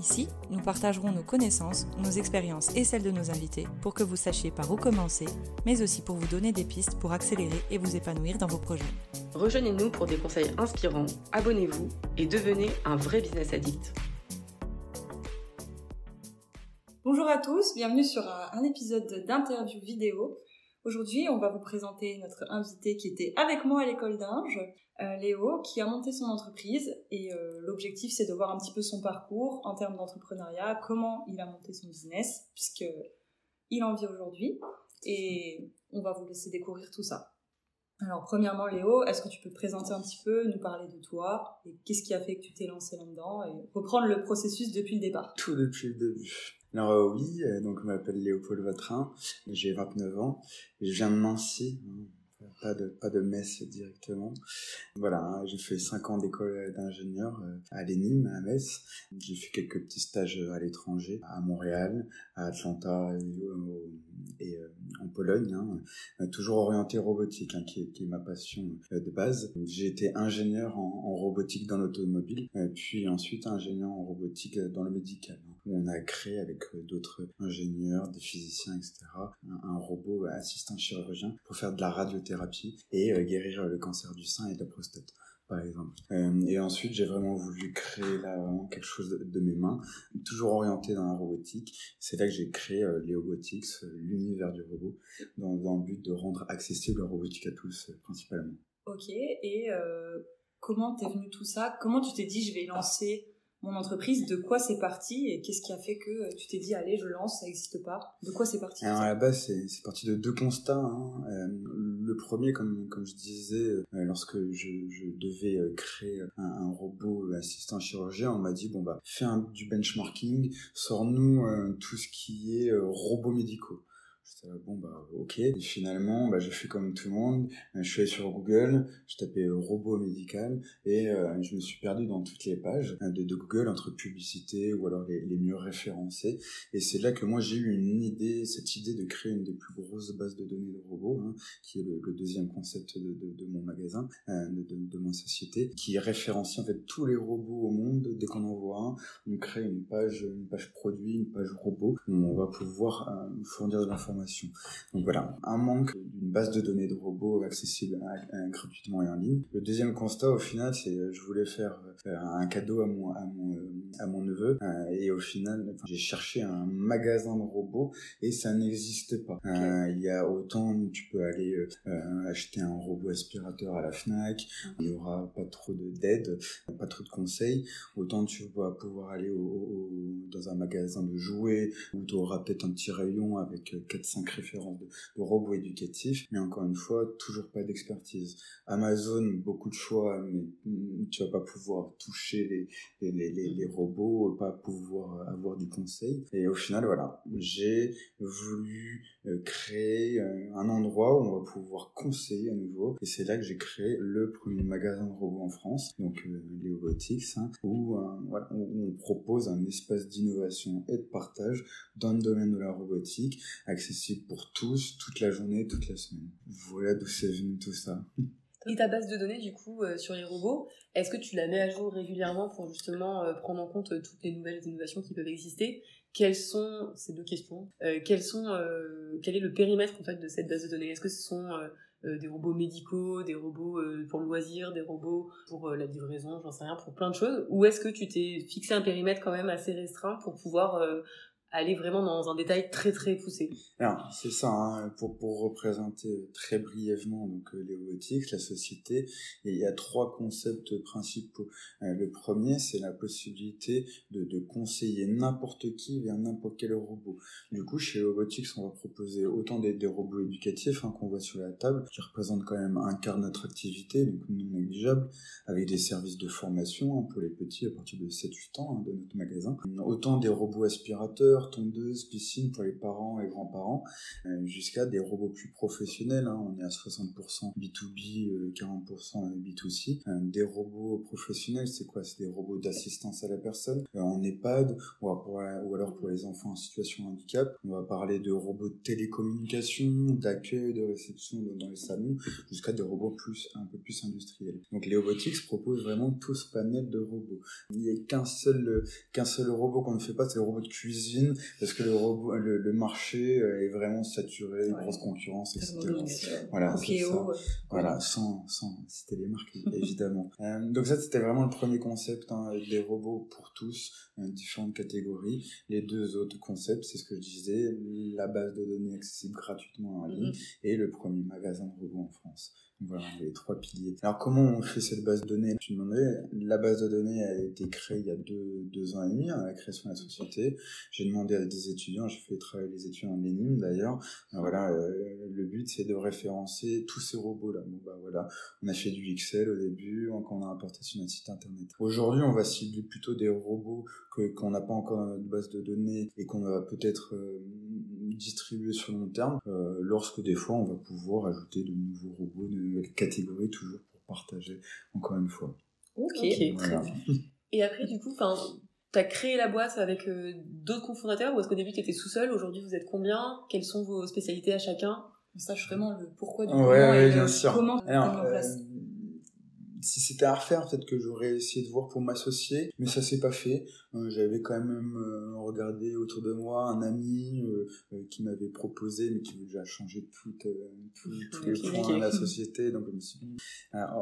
Ici, nous partagerons nos connaissances, nos expériences et celles de nos invités pour que vous sachiez par où commencer, mais aussi pour vous donner des pistes pour accélérer et vous épanouir dans vos projets. Rejoignez-nous pour des conseils inspirants, abonnez-vous et devenez un vrai business addict. Bonjour à tous, bienvenue sur un épisode d'interview vidéo. Aujourd'hui, on va vous présenter notre invité qui était avec moi à l'école d'Inge, euh, Léo, qui a monté son entreprise. Et euh, l'objectif, c'est de voir un petit peu son parcours en termes d'entrepreneuriat, comment il a monté son business, puisque il en vit aujourd'hui. Et on va vous laisser découvrir tout ça. Alors, premièrement, Léo, est-ce que tu peux te présenter un petit peu, nous parler de toi, et qu'est-ce qui a fait que tu t'es lancé là-dedans, et reprendre le processus depuis le départ? Tout depuis le début. Alors euh, oui, euh, donc je m'appelle Léopold Vatrin, j'ai 29 ans, je viens de Nancy, hein, pas de pas de Metz directement. Voilà, hein, j'ai fait 5 ans d'école d'ingénieur euh, à l'ENIM à Metz. J'ai fait quelques petits stages à l'étranger, à Montréal, à Atlanta et, en Pologne, hein, toujours orienté robotique, qui, est, ma passion de base. J'ai été ingénieur en robotique dans l'automobile, puis ensuite ingénieur en robotique dans le médical où on a créé avec euh, d'autres ingénieurs, des physiciens, etc., un, robot assistant chirurgien pour faire de la radiothérapie et euh, guérir le cancer du sein et de la prostate par exemple. Euh, et ensuite, j'ai vraiment voulu créer là vraiment quelque chose de, mes mains, toujours orienté dans la robotique. C'est là que j'ai créé euh, Léobotics, l'univers du robot, dans, dans, le but de rendre accessible la robotique à tous, principalement. Ok, et comment t'es venu tout ça? Comment tu t'es dit je vais lancer mon entreprise, de quoi c'est parti et qu'est-ce qui a fait que euh, tu t'es dit allez je lance, ça n'existe pas. De quoi c'est parti Alors à la base c'est parti de deux constats. Hein. Euh, le premier comme comme je disais euh, lorsque je, je devais créer un, un, robot assistant chirurgien, on m'a dit bon bah fais un, du benchmarking, sors-nous tout ce qui est robots médicaux bon bah ok. Et finalement, bah, je fais comme tout le monde. Euh, je suis allé sur Google, je tapais euh, robot médical et euh, je me suis perdu dans toutes les pages de, de Google entre publicité ou alors les, les mieux référencés. Et c'est là que moi j'ai eu une idée, cette idée de créer une des plus grosses bases de données de robots, hein, qui est le, deuxième concept de, de, mon magasin, euh, de, de, ma société, qui référencie en fait tous les robots au monde. Dès qu'on en voit un, on crée une page, une page produit, une page robot, on va pouvoir fournir de l'information donc voilà, un manque d'une base de données de robots accessible gratuitement et en ligne. Le deuxième constat au final, c'est euh, je voulais faire euh, un cadeau à mon à mon euh, à mon neveu et au final, j'ai cherché un magasin de robots et ça n'existait pas. il y a autant tu peux aller acheter un robot aspirateur à la Fnac, il y aura pas trop de d'aide, pas trop de conseils. Autant tu vas pouvoir aller au, dans un magasin de jouets où tu auras peut-être un petit rayon avec 4 5 références de, robots éducatifs, mais encore une fois, toujours pas d'expertise. Amazon, beaucoup de choix, mais tu vas pas pouvoir toucher les, les, les, robots, pas pouvoir avoir du conseil. Et au final, voilà, j'ai voulu euh, créer euh, un endroit où on va pouvoir conseiller à nouveau. Et c'est là que j'ai créé le premier magasin de robots en France, donc euh, les Robotics, hein, où, voilà, où on propose un espace d'innovation et de partage dans le domaine de la robotique, accessible pour tous, toute la journée, toute la semaine. Voilà d'où c'est venu tout ça. Et ta base de données, du coup, euh, sur les robots, est-ce que tu la mets à jour régulièrement pour justement euh, prendre en compte euh, toutes les nouvelles innovations qui peuvent exister? Quelles sont, ces deux questions, quels sont, quel est le périmètre en fait de cette base de données? Est-ce que ce sont des robots médicaux, des robots pour le loisir, des robots pour la livraison, j'en sais rien, pour plein de choses? Ou est-ce que tu t'es fixé un périmètre quand même assez restreint pour pouvoir aller vraiment dans un détail très très poussé. Alors c'est ça, hein, pour, pour représenter très brièvement donc euh, les la société, il y a trois concepts principaux. Euh, le premier, c'est la possibilité de, de conseiller n'importe qui vers n'importe quel robot. Du coup, chez Robotics, on va proposer autant des, robots éducatifs hein, qu'on voit sur la table, qui représentent quand même un quart de notre activité, donc non négligeable, avec des services de formation hein, pour les petits à partir de 7-8 ans de notre magasin. Autant des robots aspirateurs aspirateur, tondeuse, piscine pour les parents et grands-parents, euh, jusqu'à des robots plus professionnels. Hein. On est à 60% B2B, 40% B2C. des robots professionnels, c'est quoi? C'est des robots d'assistance à la personne en EHPAD ou, ou alors pour les enfants en situation de handicap. On va parler de robots de télécommunication, d'accueil, de réception dans les salons, jusqu'à des robots plus un peu plus industriels. Donc les Robotics proposent vraiment tout ce panel de robots. Il n'y a qu'un seul qu'un seul robot qu'on ne fait pas, c'est le robot de cuisine, parce que le marché est vraiment saturé, une grosse concurrence, etc. Voilà, ça. voilà, sans sans citer les marques évidemment. Euh, donc ça c'était vraiment le premier concept, hein, des robots pour tous, euh, différentes catégories. Les deux autres concepts, c'est ce que je disais, la base de données accessible gratuitement en ligne mm-hmm. et le premier magasin de robots en France. Voilà, les trois piliers. Alors comment on fait cette base de données? Tu demandais, la base de données a été créée il y a deux, deux ans et demi, à hein, la création de la société. J'ai demandé à des étudiants, j'ai fait travailler les étudiants en Lénine d'ailleurs. Voilà, euh, le but c'est de référencer tous ces robots-là. Bon bah voilà, on a fait du Excel au début, quand on a importé sur notre site internet. Aujourd'hui, on va cibler plutôt des robots que qu'on n'a pas encore dans notre base de données et qu'on va peut-être euh, distribuer sur long terme, euh, lorsque des fois on va pouvoir ajouter de nouveaux robots, de nouvelles catégories toujours pour partager encore une fois. Ok, très bien. Et après, du coup, enfin, T'as créé la boîte avec euh, d'autres cofondateurs ou est-ce qu'au début tu étais tout seul? Aujourd'hui vous êtes combien? Quelles sont vos spécialités à chacun? On sache vraiment le pourquoi du comment ouais, et bien sûr. comment Alors, en place si c'était à refaire, peut-être que j'aurais essayé de voir pour m'associer, mais ça s'est pas fait. Euh, j'avais quand même euh, regardé autour de moi un ami euh, qui m'avait proposé, mais qui voulait déjà changer tout, tout, tous les points de la société. Donc,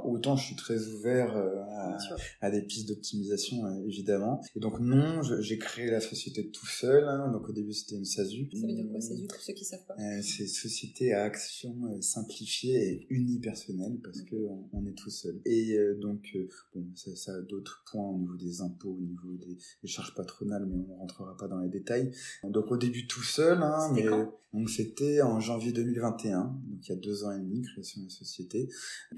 autant je suis très ouvert à, à, des pistes d'optimisation, évidemment. Et donc, non, j'ai créé la société tout seul. Hein. donc, au début, c'était une SASU. Ça veut dire quoi, SASU, pour ceux qui savent pas? C'est Société à action simplifiée et unipersonnelle, parce que on, est tout seul. Et donc, bon, ça, ça a d'autres points au niveau des impôts, au niveau des les charges patronales, mais on rentrera pas dans les détails. Donc au début tout seul, hein, mais donc c'était en janvier 2021, donc il y a deux ans et demi, création de la société.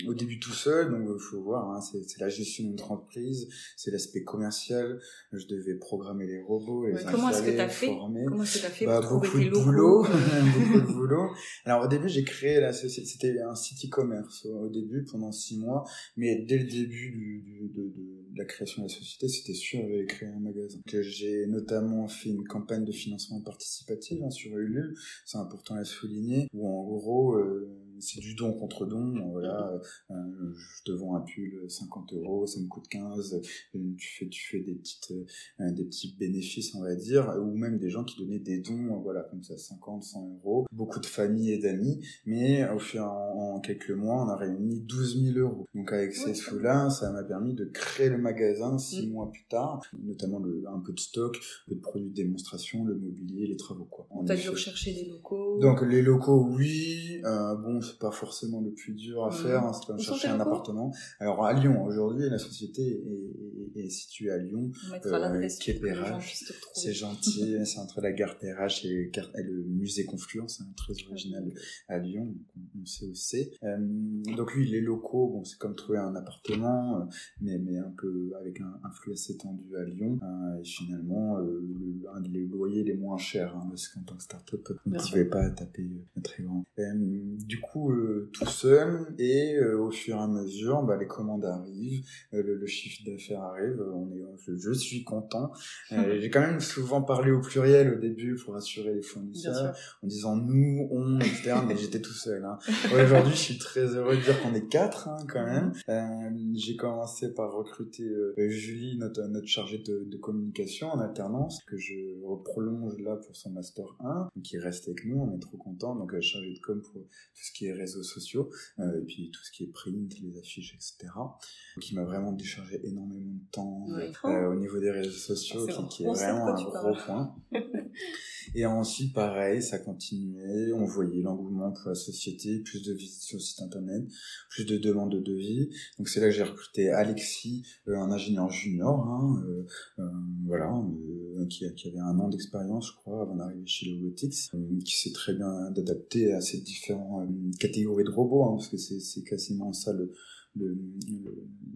Au début tout seul, donc il faut voir, hein, c'est la gestion d'une entreprise, c'est l'aspect commercial. Je devais programmer les robots, les Comment est-ce que fait Comment est-ce que tu as fait bah, pour beaucoup de boulot, beaucoup de boulot. Alors au début j'ai créé la société, c'était un site e-commerce au début pendant six mois, mais dès le début de, la création de la société, c'était sûr, j'avais créé un que j'ai notamment fait une campagne de financement participatif hein, sur Ulule, c'est important à souligner, où en gros, euh, c'est du don contre don. Voilà, euh, je te vends un pull 50 euros, ça me coûte 15. Tu fais, tu fais des petites, euh, des petits bénéfices, on va dire, ou même des gens qui donnaient des dons, voilà, comme ça, 50, 100 euros. Beaucoup de familles et d'amis, mais au fur en, quelques mois, on a réuni 12 000 euros. Donc avec ces sous-là, ça m'a permis de créer le magasin six mm. mois plus tard, notamment le, un peu de stock, un peu de produits de démonstration, le mobilier, les travaux, quoi. A dû rechercher des locaux. Donc les locaux, oui. Euh, bon, c'est pas forcément le plus dur à faire, hein, c'est comme chercher un appartement. Alors à Lyon, aujourd'hui, la société est, est, est, située à Lyon, euh, C'est gentil, c'est entre la gare Perrache et, le musée Confluence, hein, très original à Lyon, donc on, sait où c'est. Euh, donc oui, les locaux, bon, c'est comme trouver un appartement, euh, mais, mais un peu avec un, un flux assez tendu à Lyon. Et finalement, le, un des loyers les moins chers, hein, parce qu'en tant que start-up, on ne pouvait pas taper très grand. du coup, euh, tout seul et euh, au fur et à mesure, bah, les commandes arrivent, euh, le, chiffre d'affaires arrive. On est, je, suis content. J'ai quand même souvent parlé au pluriel au début pour assurer les fournisseurs, en disant nous, on, etc. mais j'étais tout seul. Hein. Aujourd'hui, je suis très heureux de dire qu'on est quatre hein, quand même. J'ai commencé par recruter Julie, notre, notre chargée de, de, communication en alternance, que je prolonge là pour son master 1, qui reste avec nous. On est trop content. Donc chargée de com pour tout ce qui est réseaux sociaux, euh, et puis tout ce qui est print, les affiches, etc. Qui m'a vraiment déchargé énormément de temps euh, au niveau des réseaux sociaux, qui, qui, est vraiment un gros point. et ensuite, pareil, ça continuait, on voyait l'engouement pour la société, plus de visites sur le site internet, plus de demandes de devis. Donc c'est là que j'ai recruté Alexis, euh, un ingénieur junior, hein, voilà, qui, qui, avait un an d'expérience, je crois, avant d'arriver chez Robotics, qui s'est très bien adapté à ces différents catégorie de robots, hein, parce que c'est quasiment ça le, le,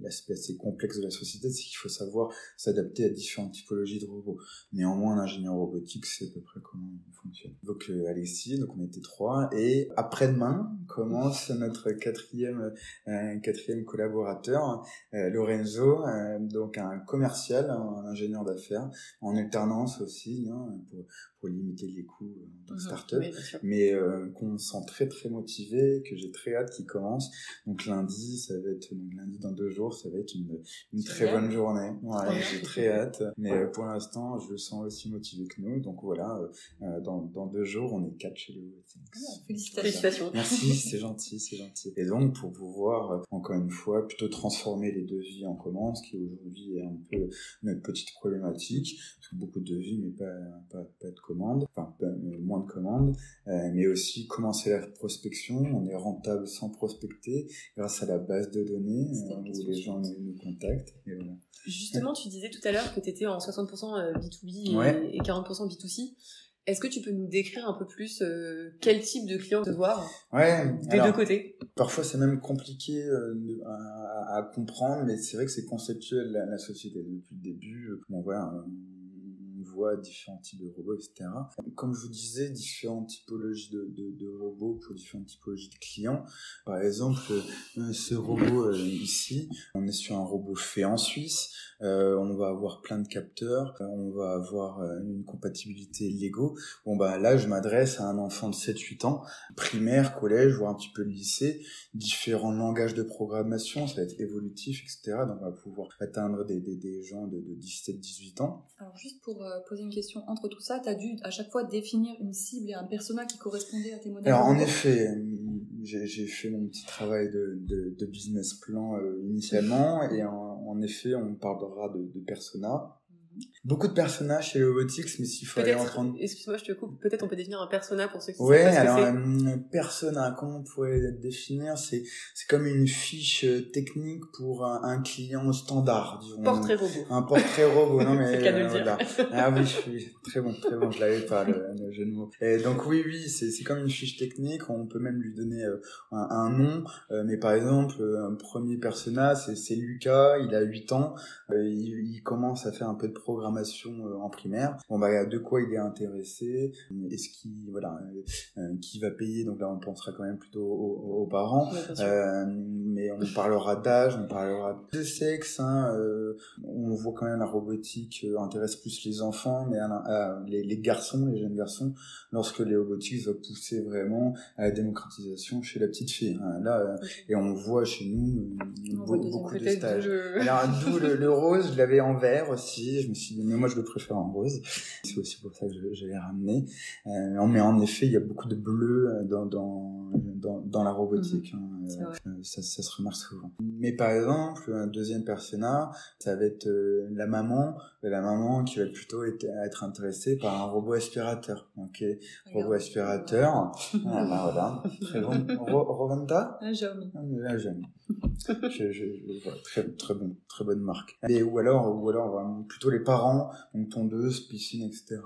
l'aspect assez complexe de la société, c'est qu'il faut savoir s'adapter à différentes typologies de robots. Néanmoins, l'ingénieur robotique, c'est à peu près comment il fonctionne. Donc euh, Alexis, donc on était trois, et après-demain commence notre quatrième euh, quatrième collaborateur, euh, Lorenzo, euh, donc un commercial, un ingénieur d'affaires, en alternance aussi, hein, pour, pour limiter les coûts en start-up, mais qu'on sent très très motivé, que j'ai très hâte qu'il commence. Donc lundi, ça va être donc lundi dans deux jours, ça va être une, une très bonne journée. Ouais, j'ai très hâte. Mais euh, pour l'instant, je le sens aussi motivé que nous. Donc voilà, euh, dans, dans deux jours, on est quatre chez les ah, Félicitations. Merci, c'est gentil, c'est gentil. Et donc, pour pouvoir, euh, encore une fois, plutôt transformer les devis en commandes, ce qui aujourd'hui est un peu notre petite problématique, parce que beaucoup de devis, mais pas, pas, pas de commandes, enfin, moins de commandes, mais aussi commencer la prospection. On est rentable sans prospecter grâce à la base de données où les gens nous, contactent. Justement, tu disais tout à l'heure que tu étais en 60% B2B et, 40% B2C. Est-ce que tu peux nous décrire un peu plus euh, quel type de client te voir ouais, des deux côtés? Parfois, c'est même compliqué euh, à, comprendre, mais c'est vrai que c'est conceptuel la, la, société depuis le début. Bon, voilà, différents types de robots, etc. Comme je vous disais, différentes typologies de, robots pour différentes typologies de clients. Par exemple, euh, ce robot euh, ici, on est sur un robot fait en Suisse. Euh, on va avoir plein de capteurs, on va avoir une compatibilité Lego. Bon bah là, je m'adresse à un enfant de 7-8 ans, primaire, collège, voire un petit peu de lycée, différents langages de programmation, ça va être évolutif, etc. Donc on va pouvoir atteindre des gens de, de 17-18 ans. Alors juste pour poser une question. Entre tout ça, tu as dû à chaque fois définir une cible et un persona qui correspondait à tes modèles Alors, en effet, j'ai fait mon petit travail de, business plan euh, initialement, et en, en, effet, on parlera de, de persona. Beaucoup de personnages chez Robotics, mais s'il faut aller en prendre... Excuse-moi, je te coupe. Peut-être on peut définir un persona pour ceux qui ouais, savent alors, un persona, comment on pourrait le définir? C'est c'est comme une fiche euh, technique pour un, un client standard, disons. Portrait robot. Un portrait robot, non mais... c'est euh, voilà. Ah oui, oui, très bon, très bon, je l'avais pas, le, le, jeu de mots. Et donc oui, oui, c'est c'est comme une fiche technique, on peut même lui donner euh, un, un, nom, euh, mais par exemple, un premier persona, c'est Lucas, il a 8 ans, il, il commence à faire un peu de programmation euh, en primaire. Bon bah de quoi il est intéressé, est-ce qu'il voilà euh, euh, qui va payer? Donc là on pensera quand même plutôt aux, aux parents. Euh, mais on parlera d'âge, on parlera de sexe. Hein, euh, on voit quand même la robotique intéresse plus les enfants, mais les, les, garçons, les jeunes garçons, lorsque les robotiques va pousser vraiment à la démocratisation chez la petite fille. Hein, là et on voit chez nous beaucoup, de stages. Alors d'où le, le, rose, je l'avais en vert aussi. Je me suis dit mais moi je le préfère en rose. C'est aussi pour ça que je, je l'ai ramené. Euh, mais en effet, il y a beaucoup de bleu dans dans dans, dans la robotique. Mhm. Hein, euh, ça, ça, se remarque souvent. Mais par exemple, un deuxième persona, ça va être euh, la maman, la maman qui va plutôt être, être intéressée par un robot aspirateur. Ok, robot aspirateur. voilà, voilà. Très bon. Roventa. Un Xiaomi. Un Xiaomi. je, je, je, voilà, très, très bon, très bonne marque. Et ou alors, ou alors, plutôt les parents, donc tondeuse, piscine, etc.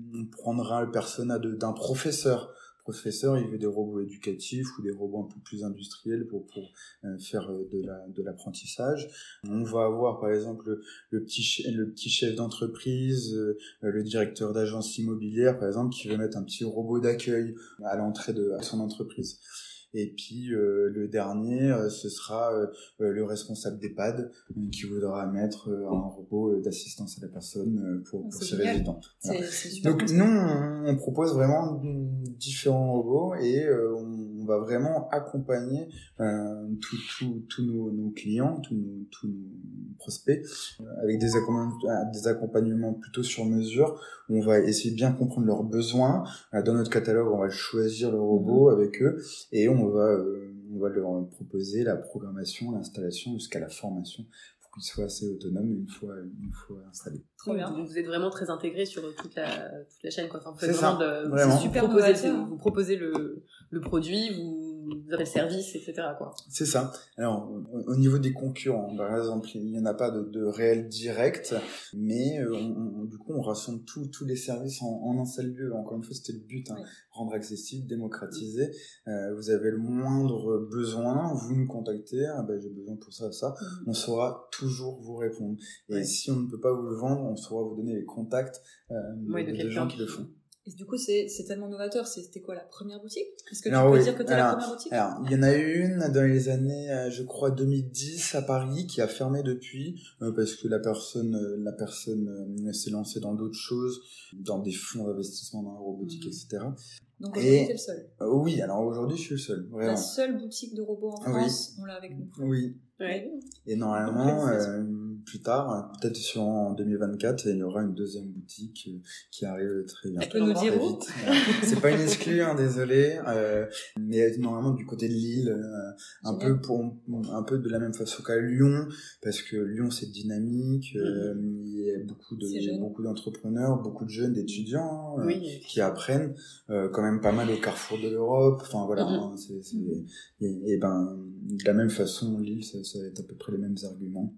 On prendra le persona d'un professeur professeur, il veut des robots éducatifs ou des robots un peu plus industriels pour, euh, faire euh, de la de l'apprentissage. On va avoir par exemple le, petit le petit chef d'entreprise, euh, le directeur d'agence immobilière par exemple qui veut mettre un petit robot d'accueil à l'entrée de son entreprise. Et puis euh, le dernier, euh, ce sera euh, le responsable d'EHPAD qui voudra mettre un robot d'assistance à la personne pour, pour ses résidents. Donc nous, on propose vraiment différents robots et on on va vraiment accompagner euh, tous nos, nos, clients, tous nos, tous nos prospects, euh, avec des accompagnements, des accompagnements plutôt sur mesure. Où on va essayer de bien comprendre leurs besoins. Euh, dans notre catalogue, on va choisir le robot mhm. avec eux et on va, euh, on va leur proposer la programmation, l'installation jusqu'à la formation qu'il soit assez autonome une fois, une fois installé. Trop bien. Donc vous êtes vraiment très intégré sur toute la, toute la chaîne. Quoi. Enfin, c'est ça, de, super proposé, vous proposez le, le produit, vous appels services, etc. Quoi. C'est ça. Alors, au niveau des concurrents, par exemple, il n'y en a pas de, de réel direct, mais euh, on, du coup, on rassemble tous les services en, en, un seul lieu. Encore une fois, c'était le but, hein, rendre accessible, démocratiser. Euh, vous avez le moindre besoin, vous nous contactez, ah ben, j'ai besoin pour ça, ça. Mm. On saura toujours vous répondre. Et si on ne peut pas vous le vendre, on saura vous donner les contacts euh, de, gens qui le font. Et du coup, c'est tellement novateur. C'était quoi la première boutique? Est-ce que tu peux dire que tu es la première boutique? Alors, il y en a une dans les années, euh, je crois, 2010 à Paris qui a fermé depuis euh, parce que la personne, euh, la personne s'est lancée dans d'autres choses, dans des fonds d'investissement dans la robotique, mmh. etc. Donc aujourd'hui, tu es le seul. oui, alors aujourd'hui, je suis le seul. Vraiment. La seule boutique de robots en France, on l'a avec nous. Oui. Ouais. Et normalement, plus tard, peut-être sur en 2024, il y aura une deuxième boutique euh, qui arrive très bien. Tu nous dire vite. C'est pas une exclue, hein, désolé, euh, mais normalement du côté de Lille, euh, un peu pour un peu de la même façon qu'à Lyon, parce que Lyon c'est dynamique, euh, mhm. il y a beaucoup de beaucoup d'entrepreneurs, beaucoup de jeunes, d'étudiants hein, qui apprennent quand même pas mal au carrefour de l'Europe. Enfin voilà, hein, c'est, et, ben de la même façon Lille, ça, ça va être à peu près les mêmes arguments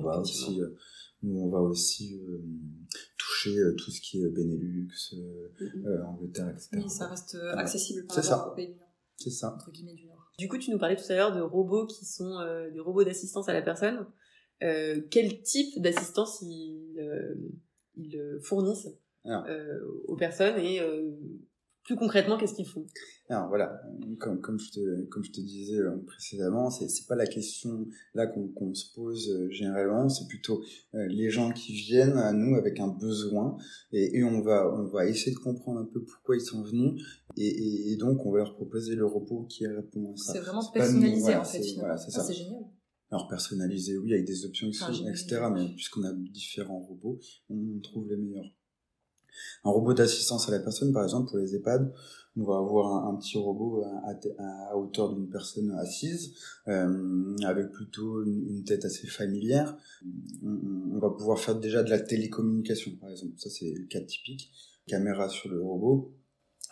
on va aussi, euh, on va aussi euh, toucher euh, tout ce qui est Benelux, mm-hmm. Angleterre, etc. Oui, ça reste accessible par rapport aux pays du Nord. C'est ça. Entre guillemets du Nord. Du coup, tu nous parlais tout à l'heure de robots qui sont des robots d'assistance à la personne. quel type d'assistance ils, ils fournissent aux personnes et plus concrètement, qu'est-ce qu'ils font? Alors voilà, comme, comme, je te, comme je te disais euh, précédemment, c'est, c'est pas la question là qu'on, qu'on se pose euh, généralement, c'est plutôt euh, les gens qui viennent à nous avec un besoin et, et, on, va, on va essayer de comprendre un peu pourquoi ils sont venus et, et, donc on va leur proposer le repos qui répond à ça. C'est vraiment personnalisé en fait. Voilà, c'est, génial. Alors personnalisé, oui, avec des options, etc. Mais puisqu'on a différents robots, on trouve les meilleurs. Un robot d'assistance à la personne, par exemple, pour les EHPAD, on va avoir un, petit robot à, hauteur d'une personne assise, euh, avec plutôt une, tête assez familière. On, va pouvoir faire déjà de la télécommunication, par exemple. Ça, c'est le cas typique. Caméra sur le robot.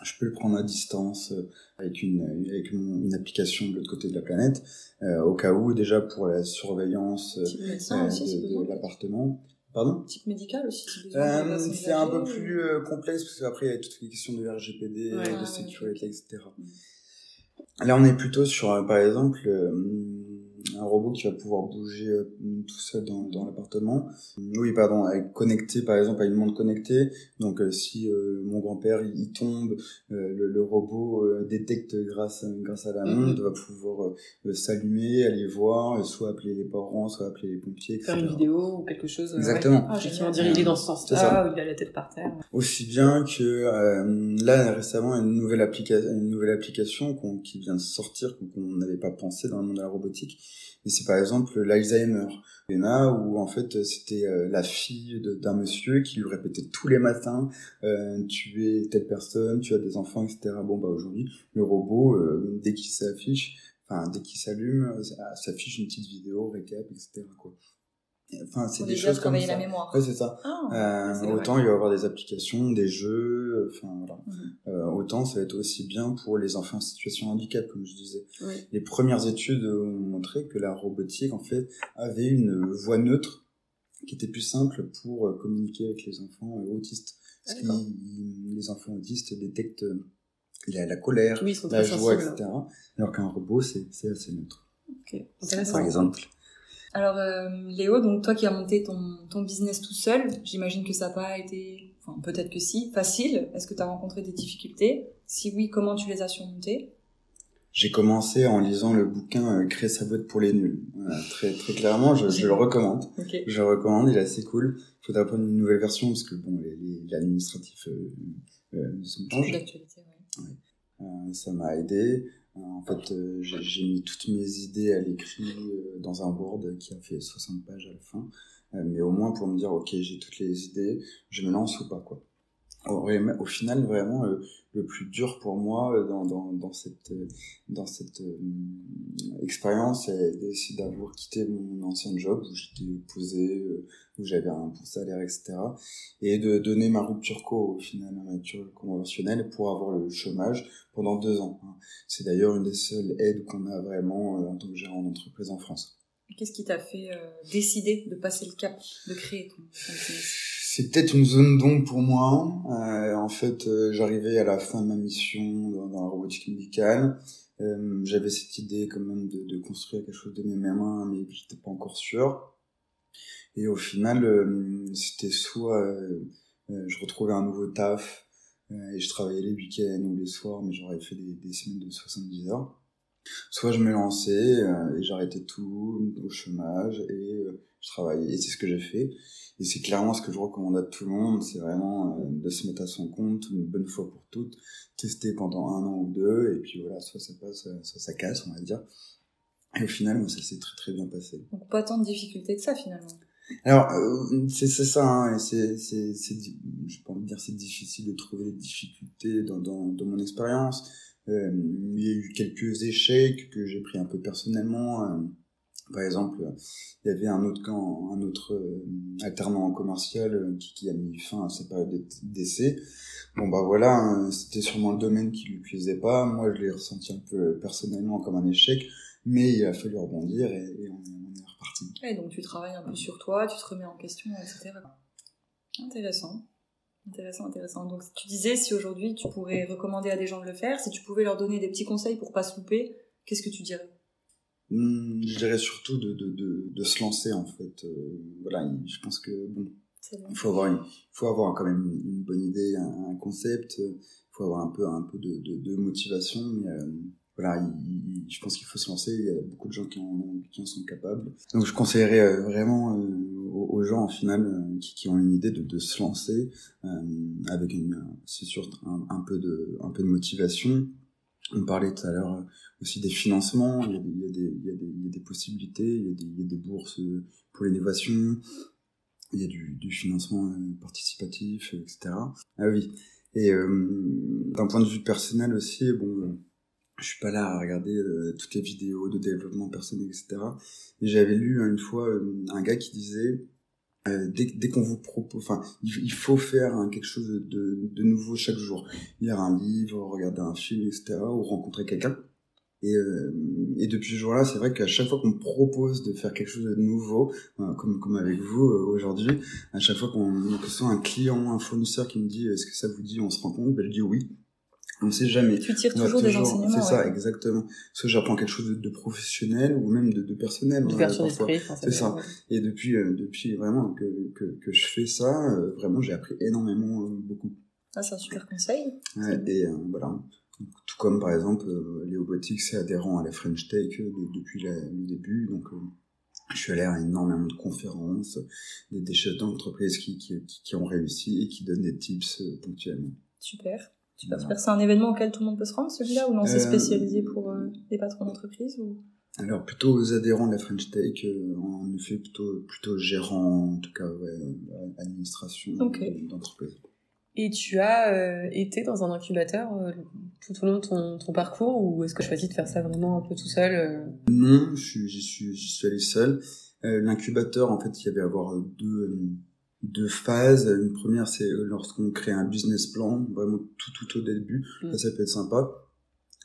Je peux le prendre à distance euh, avec une, avec une application de l'autre côté de la planète, euh, au cas où déjà pour la surveillance de l'appartement. Pardon Type médical aussi euh, C'est un peu plus euh, complexe parce qu'après il y a toutes les questions de RGPD, de sécurité, etc. Là on est plutôt sur, euh, par exemple, euh, un robot qui va pouvoir bouger euh, tout seul dans, dans l'appartement. Oui, pardon, connecté par exemple à une montre connectée. Donc euh, si euh, mon grand-père il tombe, le, le, robot détecte grâce à, grâce à la mhm. montre, va pouvoir s'allumer, aller voir, soit appeler les parents, soit appeler les pompiers, etc. Faire une vidéo ou quelque chose. Exactement. Ah, effectivement, diriger dans ce sens-là, où il a la tête par terre. Aussi bien que là récemment une nouvelle application, une nouvelle application qui vient de sortir qu'on n'avait pas pensé dans le monde de la robotique et c'est par exemple l'Alzheimer. Il y en a où en fait c'était euh, la fille d'un monsieur qui lui répétait tous les matins euh, tu es telle personne, tu as des enfants, etc. Bon bah aujourd'hui le robot euh, dès qu'il s'affiche, enfin dès qu'il s'allume, s'affiche une petite vidéo récap, etc. Enfin, c'est des choses comme ça. la mémoire. Ouais, c'est ça. Ah, euh, autant il va y avoir des applications, des jeux, enfin voilà. Mhm. euh, autant ça va être aussi bien pour les enfants en situation de handicap, comme je disais. Les premières études ont montré que la robotique, en fait, avait une voix neutre qui était plus simple pour euh, communiquer avec les enfants euh, autistes. Parce que les enfants autistes détectent la, la colère, la joie, etc. Alors qu'un robot, c'est assez neutre. Okay. Par exemple. Alors euh, Léo, donc toi qui as monté ton, ton business tout seul, j'imagine que ça n'a pas été, enfin peut-être que si, facile. Est-ce que tu as rencontré des difficultés? Si oui, comment tu les as surmontées? J'ai commencé en lisant le bouquin euh, Créer sa boîte pour les nuls. très très clairement, je, je le recommande. Je le recommande, il est assez cool. Il faudra prendre une nouvelle version parce que bon, l'administratif euh, euh, sont d'actualité, ouais. ouais. ça m'a aidé. En fait, euh, j'ai mis toutes mes idées à l'écrit euh, dans un board qui a fait 60 pages à la fin. Euh, mais au moins pour me dire, ok, j'ai toutes les idées, je me lance ou pas, quoi. Au, final, vraiment, euh, le plus dur pour moi euh, dans, dans, dans cette, euh, dans cette expérience, c'est d'avoir quitté mon ancien job où j'étais posé, où j'avais un bon salaire, etc. Et de donner ma rupture co, au final, ma rupture conventionnelle pour avoir le chômage pendant deux ans. Hein. C'est d'ailleurs une des seules aides qu'on a vraiment en tant que gérant d'entreprise en France. Qu'est-ce qui t'a fait décider de passer le cap, de créer ton, ton c'est peut-être une zone d'ombre pour moi. Euh, en fait, euh, j'arrivais à la fin de ma mission dans, la robotique médicale. Euh, j'avais cette idée quand même de, de, construire quelque chose de mes mains, mais j'étais pas encore sûr. Et au final, euh, c'était soit euh, je retrouvais un nouveau taf et je travaillais les week-ends ou les soirs, mais j'aurais fait des, des, semaines de 70 heures. Soit je me lançais et j'arrêtais tout au chômage et je travaillais. Et c'est ce que j'ai fait. Et c'est clairement ce que je recommande à tout le monde, c'est vraiment euh, de se mettre à son compte une bonne fois pour toutes, tester pendant un an ou deux, et puis voilà, soit ça passe, soit ça casse, on va dire. Et au final, moi, ça s'est très très bien passé. Donc pas tant de difficultés que ça finalement. Alors euh, c'est ça, hein, c'est c'est c'est je peux dire c'est difficile de trouver des difficultés dans dans, dans mon expérience. Euh, il y a eu quelques échecs que j'ai pris un peu personnellement. Par exemple, il y avait un autre camp, un autre euh, alternant commercial euh, qui, a mis fin à sa période d'essai. Bon bah voilà, hein, c'était sûrement le domaine qui lui plaisait pas. Moi, je l'ai ressenti un peu personnellement comme un échec, mais il a fallu rebondir et, et on, est reparti. Et donc tu travailles un peu sur toi, tu te remets en question, etc. Intéressant. Intéressant, intéressant. Donc tu disais si aujourd'hui tu pourrais recommander à des gens de le faire, si tu pouvais leur donner des petits conseils pour pas se louper, qu'est-ce que tu dirais? Hmm, je dirais surtout de, de, de, de, se lancer en fait. Euh, voilà, je pense que bon, il faut avoir, une, faut avoir quand même une, bonne idée, un, concept, il faut avoir un peu, un peu de, motivation, mais euh, voilà, je pense qu'il faut se lancer. Il y a beaucoup de gens qui en, qui en sont capables. Donc je conseillerais euh, vraiment aux, gens en final qui, qui, ont une idée de, se lancer avec c'est sûr, un, un, peu de, un peu de motivation. On parlait tout à l'heure aussi des financements, il y a des, il y a des, possibilités, il y a des, bourses pour l'innovation, il y a du, financement euh, participatif, etc. Ah oui. Et euh, d'un point de vue personnel aussi, bon, je suis pas là à regarder euh, toutes les vidéos de développement personnel, etc. Mais j'avais lu une fois un gars qui disait dès, dès qu'on vous propose, enfin, il, faut faire hein, quelque chose de, de nouveau chaque jour. Lire un livre, regarder un film, etc. ou rencontrer quelqu'un. Et, euh, et depuis ce jour-là, c'est vrai qu'à chaque fois qu'on propose de faire quelque chose de nouveau, euh, comme, comme avec vous euh, aujourd'hui, à chaque fois qu'on que ce soit un client, un fournisseur qui me dit est-ce que ça vous dit, on se rend compte, ben, je dis oui. On ne sait jamais. Tu tires toujours, des enseignements. C'est ça, exactement. Soit j'apprends quelque chose de, de, professionnel ou même de, de personnel. D'ouverture d'esprit. C'est ça. Et depuis, depuis vraiment que, que, que je fais ça, vraiment j'ai appris énormément beaucoup. Ah, c'est un super conseil. Ouais, et voilà. Tout comme par exemple euh, Léo Botics est adhérent à la French Tech euh, depuis le début, donc euh, je suis allé à énormément de conférences, des, des chefs d'entreprise qui, qui, qui, ont réussi et qui donnent des tips ponctuellement. Super. Super, super. C'est un événement auquel tout le monde peut se rendre, celui-là, ou non, c'est spécialisé pour les patrons d'entreprise ou... Alors plutôt aux adhérents de la French Tech, en effet plutôt plutôt gérant, en tout cas ouais, administration d'entreprise. Et tu as euh, été dans un incubateur euh, tout au long de ton, ton parcours ou est-ce que tu choisis de faire ça vraiment un peu tout seul euh? Non, j'y suis, j'y suis allé seul. L'incubateur, en fait, il y avait avoir deux, deux phases. Une première, c'est lorsqu'on crée un business plan, vraiment tout tout au début. Mm. ça peut être sympa.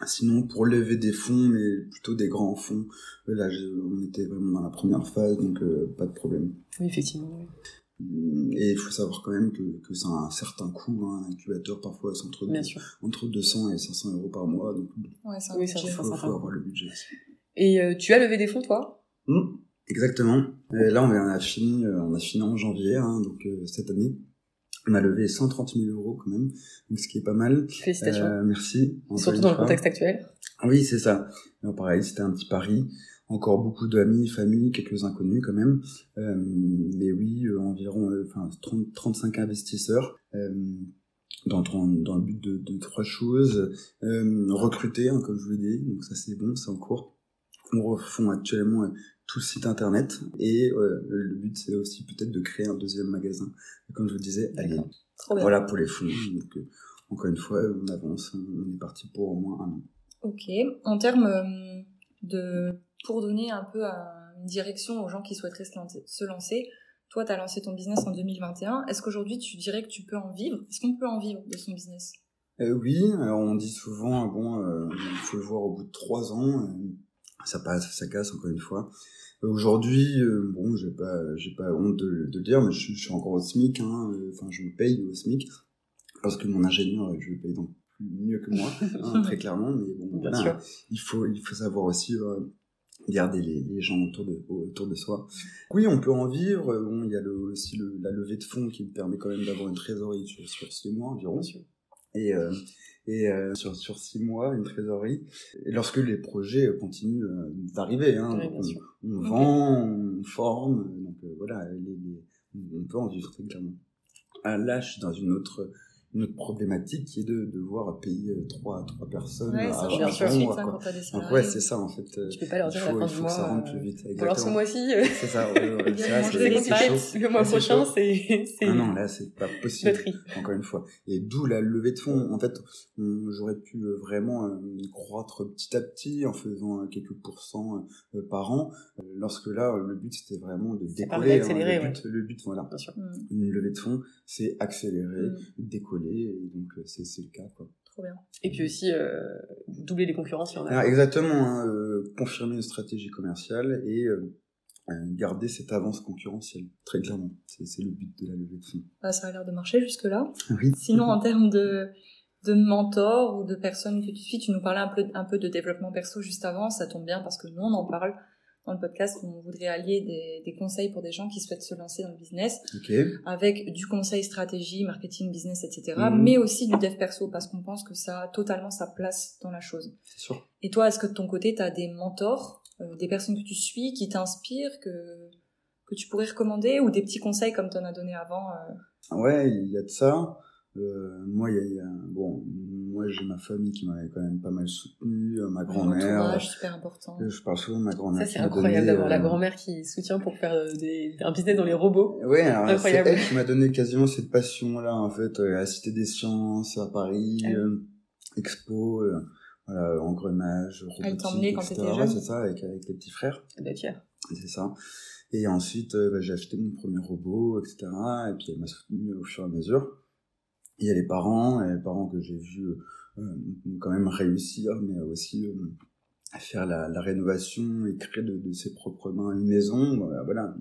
Sinon, pour lever des fonds, mais plutôt des grands fonds, là, on était vraiment dans la première phase, donc pas de problème. Oui, effectivement. Oui. Et il faut savoir quand même que, que ça a un certain coût, hein, un incubateur parfois c'est entre, entre 200 et 500 euros par mois, donc ouais, ça oui, il faut, faut, avoir le budget. Et euh, tu as levé des fonds toi? Mmh, Exactement. Et là on a fini, euh, on a fini en janvier, hein, donc euh, cette année. On a levé 130 000 euros quand même, donc ce qui est pas mal. Félicitations. merci. Surtout dans le contexte actuel. Oui, c'est ça. Alors, pareil, c'était un petit pari encore beaucoup d'amis, familles, quelques inconnus quand même. Euh, mais oui, euh, environ euh, enfin 30, 35 investisseurs. Dans, dans, le but de, de trois choses. recruter, hein, comme je vous l'ai dit, donc ça c'est bon, c'est en cours. On refond actuellement tout site internet. Et le but, c'est aussi peut-être de créer un deuxième magasin. Comme je vous disais. Voilà pour les fonds. Donc, encore une fois, on avance. On est parti pour au moins un an. Ok. En termes de, pour donner un peu une direction aux gens qui souhaiteraient se lancer, toi, tu as lancé ton business en 2021. Est-ce qu'aujourd'hui, tu dirais que tu peux en vivre? Est-ce qu'on peut en vivre de son business? Euh, Oui, on dit souvent, bon, euh, il faut le voir au bout de trois ans. Euh, ça passe, ça casse, encore une fois. Aujourd'hui, bon, j'ai pas, j'ai pas honte de, le dire, mais je, suis encore au SMIC. Hein, enfin, je me paye au SMIC parce que mon ingénieur, je le paye donc mieux que moi, hein, très clairement. Mais bon, voilà, il faut, il faut savoir aussi garder les, les, gens autour de, autour de soi. Oui, on peut en vivre. Bon, il y a le, aussi le, la levée de fonds qui me permet quand même d'avoir une trésorerie sur, sur six mois environ. Euh, et euh, sur, sur six mois, une trésorerie. Et lorsque les projets continuent euh, d'arriver, hein, on, vend, on forme, donc euh, voilà, les, les, on peut en vivre très clairement. Ah, là, je suis dans une autre notre problématique qui est de devoir payer euh, trois trois personnes ouais, à bien sûr, mois, quoi. Donc ouais, c'est ça en fait. Euh, tu peux pas leur dire il faut, la fin du mois. Que ça rentre plus vite. Exactement. Alors ce mois-ci. C'est ça. Ouais, ouais, ça c'est Le mois prochain, c'est. Ah non, là c'est pas possible. Encore une fois. Et d'où la levée de fonds. En fait, j'aurais pu euh, vraiment croître petit à petit en faisant quelques pourcents par an. Lorsque là, le but c'était vraiment de décoller. Hein, le, but, le but, voilà. Une levée de fonds, c'est accélérer, mm. Et donc euh, c'est le cas quoi. Trop bien. Et puis aussi euh, doubler les concurrents si on a. Ah, exactement, hein, euh, confirmer une stratégie commerciale et garder cette avance concurrentielle, très clairement. C'est le but de la levée de fonds. Ah, ça a l'air de marcher jusque-là. Oui. Sinon, en termes de, de mentors ou de personnes que tu suis, tu nous parlais un peu, un peu de développement perso juste avant, ça tombe bien parce que nous, on en parle dans le podcast on voudrait allier des, des, conseils pour des gens qui souhaitent se lancer dans le business avec du conseil stratégie, marketing, business, etc. Mhm. Mais aussi du dev perso parce qu'on pense que ça a totalement sa place dans la chose. C'est sûr. Et toi, est-ce que de ton côté, tu as des mentors, euh, des personnes que tu suis, qui t'inspirent, que, que tu pourrais recommander ou des petits conseils comme tu en as donné avant euh... Ouais, il y a de ça. Euh, moi, il y, a, bon, moi j'ai ma famille qui m'avait quand même pas mal soutenu, euh, ma grand-mère. super important. Je parle souvent de ma grand-mère. Ça c'est incroyable d'avoir la euh, grand-mère qui soutient pour faire euh, des, un business dans les robots. Ouais, alors c'est elle qui m'a donné quasiment cette passion-là en fait, à la Cité des Sciences à Paris, ah Expo, voilà, engrenage, robotique, quand etc. C'est ça, avec, avec les petits frères. Bah, tiens. C'est ça. Et ensuite, bah, j'ai acheté mon premier robot, etc. Et puis elle m'a soutenu au fur et à mesure il y a les parents, et les parents que j'ai vus euh, quand même réussir, mais aussi euh, faire la, la, rénovation et créer de, de, ses propres mains une maison. Voilà.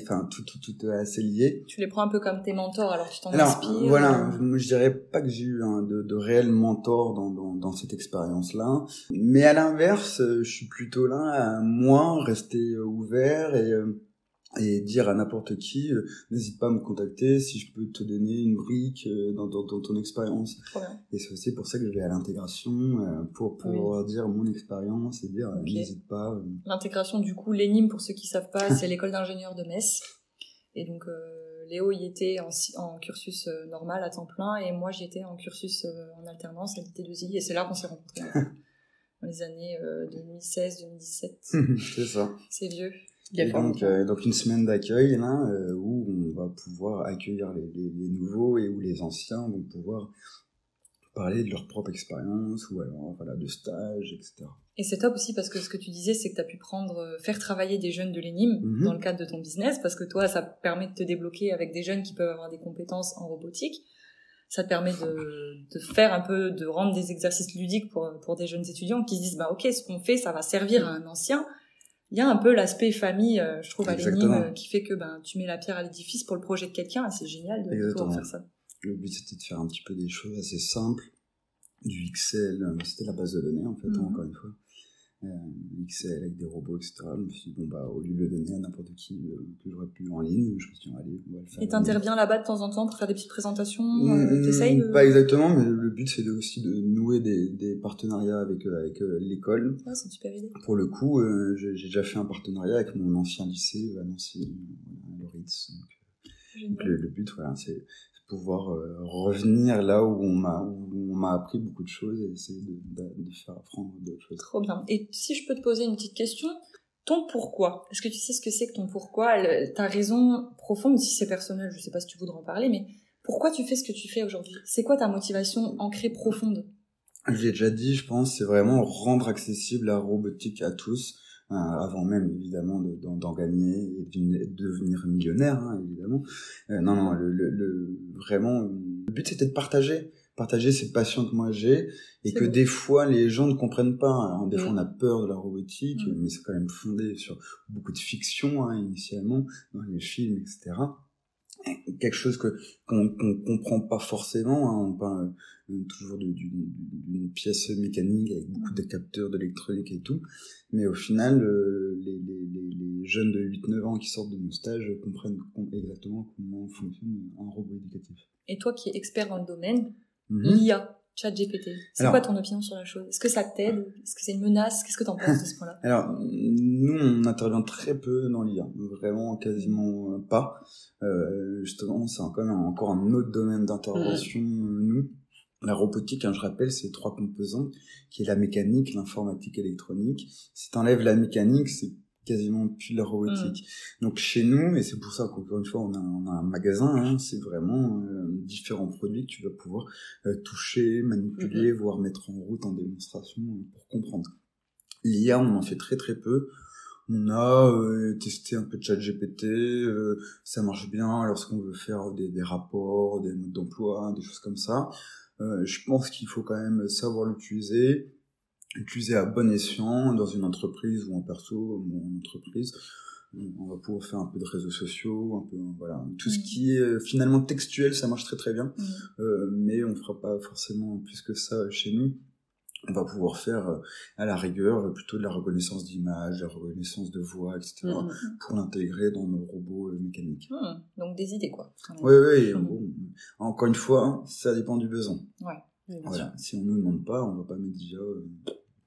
enfin, tout, tout, tout est assez lié. Tu les prends un peu comme tes mentors, alors tu t'en inspires. Voilà, je, je, dirais pas que j'ai eu un, de, de réels mentors dans, dans, dans cette expérience-là. Mais à l'inverse, je suis plutôt là à moi rester ouvert et et dire à n'importe qui, euh, n'hésite pas à me contacter si je peux te donner une brique euh, dans, dans, ton expérience. Et c'est aussi pour ça que je vais à l'intégration, euh, pour pouvoir dire mon expérience et dire n'hésite pas. L'intégration, du coup, l'ENIM, pour ceux qui savent pas, c'est l'école d'ingénieurs de Metz. Et donc, Léo y était en, en cursus normal à temps plein et moi j'y étais en cursus en alternance à l'IT2I et c'est là qu'on s'est rencontrés. dans les années 2016-2017. c'est ça. C'est vieux. Et donc, euh, donc une semaine d'accueil là euh, où on va pouvoir accueillir les, les, les, nouveaux et où les anciens vont pouvoir parler de leur propre expérience ou alors voilà de stage etc. Et c'est top aussi parce que ce que tu disais c'est que tu as pu prendre euh, faire travailler des jeunes de l'ENIM mhm. dans le cadre de ton business parce que toi ça permet de te débloquer avec des jeunes qui peuvent avoir des compétences en robotique. Ça te permet de, de faire un peu de rendre des exercices ludiques pour pour des jeunes étudiants qui se disent bah OK ce qu'on fait ça va servir à un ancien il y a un peu l'aspect famille, euh, je trouve, à l'énigme, euh, qui fait que ben, tu mets la pierre à l'édifice pour le projet de quelqu'un, et c'est génial de pouvoir faire ça. Le but, c'était de faire un petit peu des choses assez simples, du XL, euh, c'était la base de données, en fait, hein, mhm. encore une fois. Euh, XL avec des robots, etc. Je me suis dit, bon, bah, au lieu de le donner à n'importe qui euh, que j'aurais pu en ligne, je me suis dit, allez, on va le faire. Et t'interviens là-bas de temps en temps pour faire des petites présentations euh, T'essayes Pas exactement, mais le but, c'est aussi de nouer des, des partenariats avec, avec l'école. Ah, c'est super idée. Pour le coup, j'ai déjà fait un partenariat avec mon ancien lycée à Nancy, à Loritz. Donc, le, le, but, voilà, c'est pouvoir euh, revenir là où on m'a où on m'a appris beaucoup de choses et essayer de, de, de faire apprendre d'autres choses. Trop bien. Et si je peux te poser une petite question, ton pourquoi? Est-ce que tu sais ce que c'est que ton pourquoi? Ta raison profonde, si c'est personnel, je sais pas si tu voudrais en parler, mais pourquoi tu fais ce que tu fais aujourd'hui? C'est quoi ta motivation ancrée profonde? Je l'ai déjà dit, je pense, c'est vraiment rendre accessible la robotique à tous, avant même évidemment d'en gagner et de devenir millionnaire, hein, évidemment. Euh, non, non, le, le, vraiment, le but c'était de partager partager cette passion que moi j'ai et que des fois les gens ne comprennent pas. Alors, des fois mm. on a peur de la robotique, mm. mais c'est quand même fondé sur beaucoup de fiction hein, initialement dans les films, etc. quelque chose que qu'on comprend pas forcément. Hein. On parle euh, toujours d'une pièce mécanique avec beaucoup de capteurs d'électronique et tout, mais au final euh, les, les, les, jeunes de 8-9 ans qui sortent de nos stages comprennent exactement comment fonctionne un robot éducatif. Et toi qui es expert dans le domaine, Mhm. l'IA, chat GPT. C'est quoi ton opinion sur la chose? Est-ce que ça t'aide? Est-ce que c'est une menace? Qu'est-ce que t'en penses de ce point-là? Alors, nous, on intervient très peu dans l'IA, vraiment quasiment pas. Euh, justement, c'est quand même encore un autre domaine d'intervention, nous. La robotique, hein, je rappelle, c'est trois composantes, qui est la mécanique, l'informatique électronique. Si t'enlèves la mécanique, c'est quasiment plus de la robotique. Mm. Donc chez nous, et c'est pour ça qu'encore une fois on a, on a un magasin, hein, c'est vraiment euh, différents produits que tu vas pouvoir euh, toucher, manipuler, mm-hmm. voire mettre en route en démonstration euh, pour comprendre. L'IA, on en fait très très peu. On a testé un peu de chat GPT, ça marche bien lorsqu'on veut faire des, des rapports, des modes d'emploi, des choses comme ça. je pense qu'il faut quand même savoir l'utiliser, utiliser à bon escient dans une entreprise ou en perso ou en entreprise. On va pouvoir faire un peu de réseaux sociaux, un peu voilà tout ce mm. qui est euh, finalement textuel, ça marche très très bien, mm. euh, mais on fera pas forcément plus que ça chez nous. On va pouvoir faire euh, à la rigueur plutôt de la reconnaissance d'image, de la reconnaissance de voix, etc. Mm, pour l'intégrer dans nos robots mécaniques. Donc des idées quoi. Oui oui. Bon, encore une fois, ça dépend du besoin. Ouais. Voilà. Si on nous demande pas, on va pas mettre déjà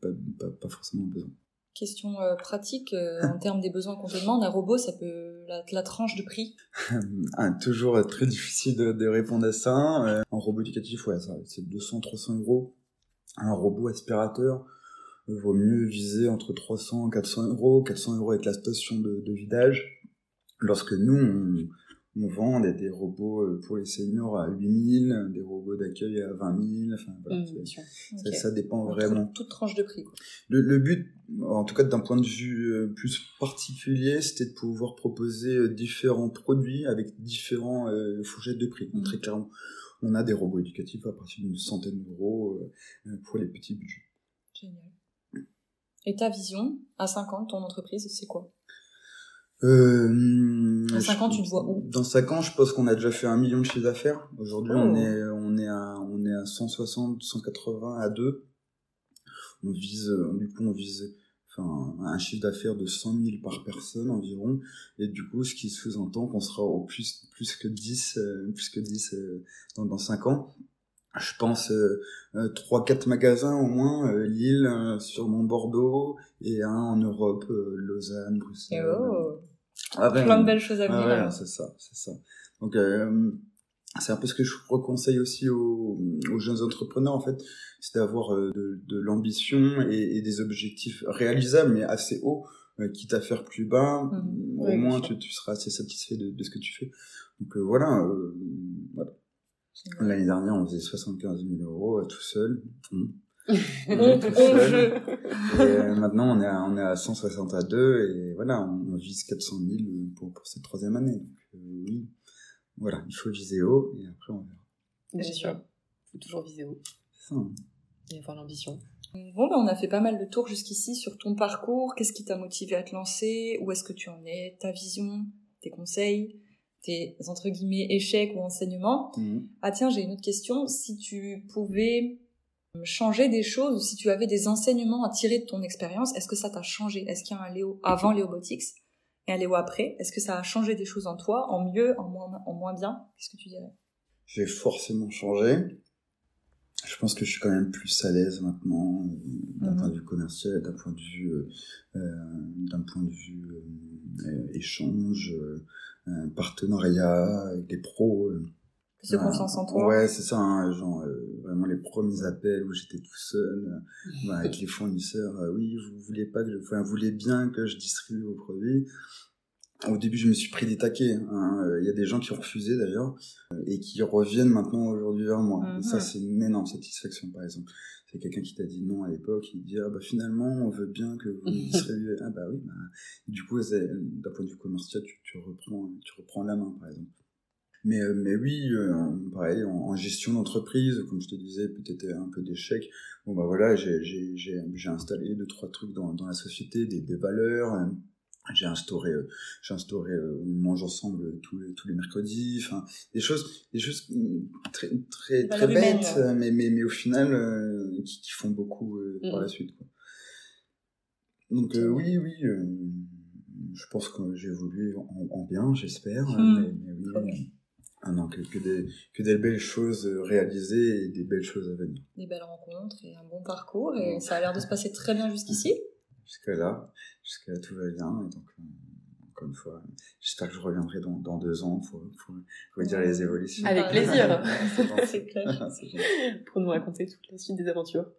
pas, pas, forcément besoin. Question euh, pratique, euh, en termes des besoins qu'on te demande, un robot, ça peut la, la tranche de prix ah, Toujours très difficile de, répondre à ça. Euh, en robot éducatif, ouais, c'est 200-300 euros. Un robot aspirateur, vaut mieux viser entre 300 et 400 euros. 400 euros avec la station de, de vidage. Lorsque nous, on, on vend des, robots euh, pour les seniors à 8000, des robots d'accueil à 20 000, enfin voilà, mmh, ça, dépend vraiment. Toute, tranche de prix. Quoi. Le, but, en tout cas d'un point de vue euh, plus particulier, c'était de pouvoir proposer euh, différents produits avec différents fourchettes de prix. Mmh. Très clairement, on a des robots éducatifs à partir d'une centaine d'euros pour les petits budgets. Génial. Et ta vision, à 50, ton entreprise, c'est quoi? Euh, dans 5 ans, tu te vois où? Dans 5 ans, je pense qu'on a déjà fait un million de chiffre d'affaires. Aujourd'hui, on oh. est, on est à, on est à 160, 180 à 2. On vise, euh, du coup, on vise, enfin, un chiffre d'affaires de 100 000 par personne environ. Et du coup, ce qui sous-entend qu'on sera au plus, plus que 10, euh, plus que 10 euh, dans, dans 5 ans. Je pense euh, 3-4 magasins au moins, Lille, sûrement Bordeaux, et un en Europe, Lausanne, Bruxelles. Oh. Ah, Plein de belles choses à venir. Ah, c'est ça, c'est ça. Donc, euh, c'est un peu ce que je reconseille aussi aux, aux jeunes entrepreneurs, en fait, c'est d'avoir euh, de, de l'ambition et, et, des objectifs réalisables, mais assez hauts, euh, quitte à faire plus bas, mmh. au moins tu, tu, seras assez satisfait de, de, ce que tu fais. Donc voilà, voilà. L'année dernière, on faisait 75 000 euros tout seul. Mmh. Euh, maintenant, on est à, on est à 162 et voilà, on, vise 400 000 pour, pour cette troisième année. Donc, euh, oui, voilà, il faut viser haut et après on verra. Bien sûr, il faut toujours viser haut. C'est ça. Hein. Et avoir l'ambition. Bon, ben, on a fait pas mal de tours jusqu'ici sur ton parcours. Qu'est-ce qui t'a motivé à te lancer? Où est-ce que tu en es? Ta vision? Tes conseils? Tes entre guillemets échecs ou enseignements? Mhm. Ah tiens, j'ai une autre question. Si tu pouvais changer des choses ou si tu avais des enseignements à tirer de ton expérience, est-ce que ça t'a changé? Est-ce qu'il y a un Léo avant Léo Botics et un Léo après? Est-ce que ça a changé des choses en toi, en mieux, en moins, en moins bien? Qu'est-ce que tu dirais? J'ai forcément changé. Je pense que je suis quand même plus à l'aise maintenant euh, d'un mhm. point de vue commercial, d'un point de vue euh, euh d'un point de vue euh, échange, partenariat avec des pros Plus de Ah, confiance en toi. Ouais, c'est ça, hein, genre euh, vraiment les premiers appels où j'étais tout seul euh, bah, avec les fournisseurs. euh, oui, vous voulez pas que, je- enfin, vous voulez bien que je distribue vos produits. Au début, je me suis pris des taquets. hein, Il y a des gens qui ont refusé d'ailleurs et qui reviennent maintenant aujourd'hui vers moi. Mhm. Et ça, c'est une énorme satisfaction, par exemple. C'est quelqu'un qui t'a dit non à l'époque, il dit ah bah finalement on veut bien que vous distribuez. ah bah oui, bah, du coup d'un point de vue commercial, tu, tu reprends, tu reprends la main, par exemple. Mais, euh, mais oui, euh, pareil, en, en gestion d'entreprise, comme je te disais, peut-être un peu d'échec. Bon, bah voilà, j'ai, installé deux, trois trucs dans, dans la société, des, des valeurs. euh, j'ai instauré, j'ai instauré, on mange ensemble tous les, tous les mercredis. Enfin, des choses, des choses mm, très, très, très bêtes, ouais. mais, mais, mais au final, euh, qui, qui font beaucoup euh, par la suite. Quoi. Donc euh, oui, oui, je pense que j'ai évolué en, en bien, j'espère. Hmm. Mais, oui. Ah non, que, que, des, que des belles choses réalisées et des belles choses à venir. Des belles rencontres et un bon parcours. Et ça a l'air de se passer très bien jusqu'ici. Jusqu'à là, jusqu'à là, tout va bien. Et donc, euh, encore une fois, j'espère que je reviendrai dans, dans deux ans pour, pour vous dire les évolutions. Avec plaisir. C'est clair. Pour nous raconter toute la suite des aventures.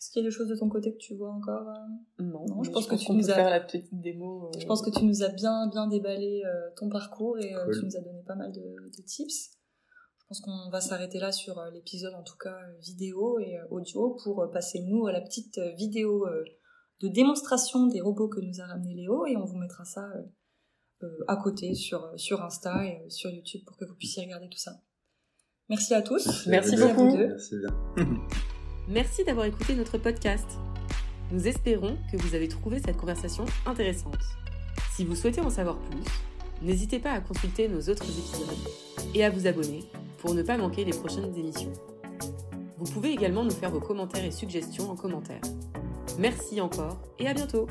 Est-ce qu'il y a des choses de ton côté que tu vois encore euh Non, Non, je pense que tu nous peut as- faire la petite démo. euh, Je pense que tu nous as bien, bien déballé euh, ton parcours et euh, Cool. tu nous as donné pas mal de, de tips. Je pense qu'on va s'arrêter là sur euh, l'épisode, en tout cas vidéo et euh, audio, pour euh, passer nous à la petite vidéo euh, de démonstration des robots que nous a ramené Léo et on vous mettra ça euh, euh, à côté sur, sur Insta et euh, sur YouTube pour que vous puissiez regarder tout ça. Merci à tous. Merci à vous deux. beaucoup. Merci bien. Merci d'avoir écouté notre podcast. Nous espérons que vous avez trouvé cette conversation intéressante. Si vous souhaitez en savoir plus, n'hésitez pas à consulter nos autres épisodes et à vous abonner pour ne pas manquer les prochaines émissions. Vous pouvez également nous faire vos commentaires et suggestions en commentaire. Merci encore et à bientôt